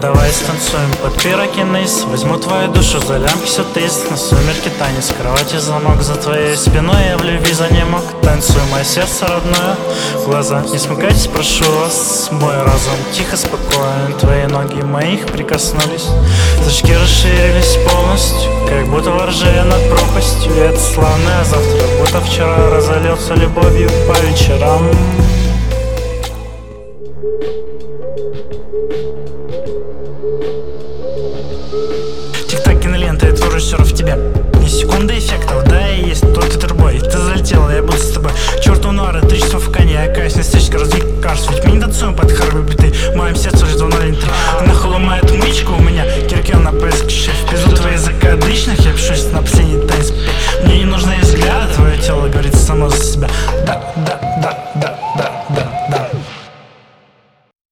Давай станцуем под пирокинез Возьму твою душу за лямки На сумерки танец, кровати замок За твоей спиной. Я в любви за не мог. Танцуй, мое сердце родное. Глаза, не смыкайтесь, прошу вас. Мой разум тихо, спокоен. Твои ноги моих прикоснулись. Зрачки расширились полностью Как будто воржея над пропастью. Это славное завтра Будто вчера разольется любовью по вечерам Тик-так киноленты творишь все в тебя Ни секунды эффектов, да и есть тот турбой Ты залетела, я буду с тобой. Черт у норы, три часа в кане, коне а Якась нестычка, разве кажется? Ведь мы не танцуем под хорбы биты В моем сердце уже 203 Она холомает мычку у меня. Кирки на поиск шеф. Пизду твои закадычных Я пишусь на последний танец. Мне не нужны взгляды Твое тело говорит само за себя.